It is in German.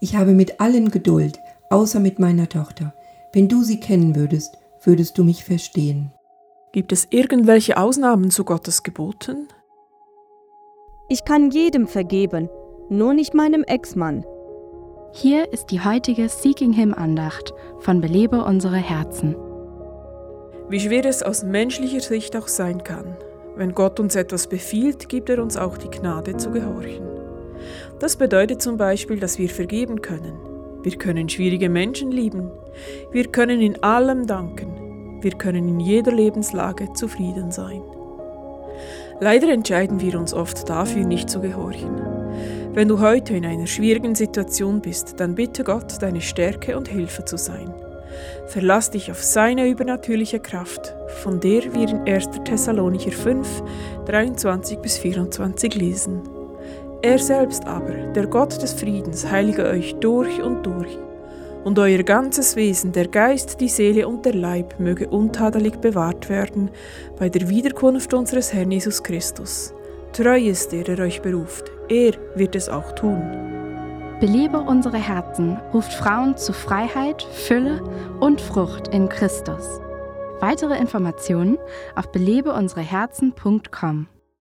Ich habe mit allen Geduld, außer mit meiner Tochter. Wenn du sie kennen würdest, würdest du mich verstehen. Gibt es irgendwelche Ausnahmen zu Gottes Geboten? Ich kann jedem vergeben, nur nicht meinem Ex-Mann. Hier ist die heutige Seeking Him Andacht von Belebe unsere Herzen. Wie schwer es aus menschlicher Sicht auch sein kann, wenn Gott uns etwas befiehlt, gibt er uns auch die Gnade zu gehorchen. Das bedeutet zum Beispiel, dass wir vergeben können. Wir können schwierige Menschen lieben. Wir können in allem danken. Wir können in jeder Lebenslage zufrieden sein. Leider entscheiden wir uns oft dafür, nicht zu gehorchen. Wenn du heute in einer schwierigen Situation bist, dann bitte Gott, deine Stärke und Hilfe zu sein. Verlass dich auf seine übernatürliche Kraft, von der wir in 1. Thessalonicher 5, 23 bis 24 lesen. Er selbst aber, der Gott des Friedens, heilige euch durch und durch, und euer ganzes Wesen, der Geist, die Seele und der Leib möge untadelig bewahrt werden bei der Wiederkunft unseres Herrn Jesus Christus. Treu ist er, der euch beruft, er wird es auch tun. Belebe unsere Herzen ruft Frauen zu Freiheit, Fülle und Frucht in Christus. Weitere Informationen auf belebeunsereherzen.com.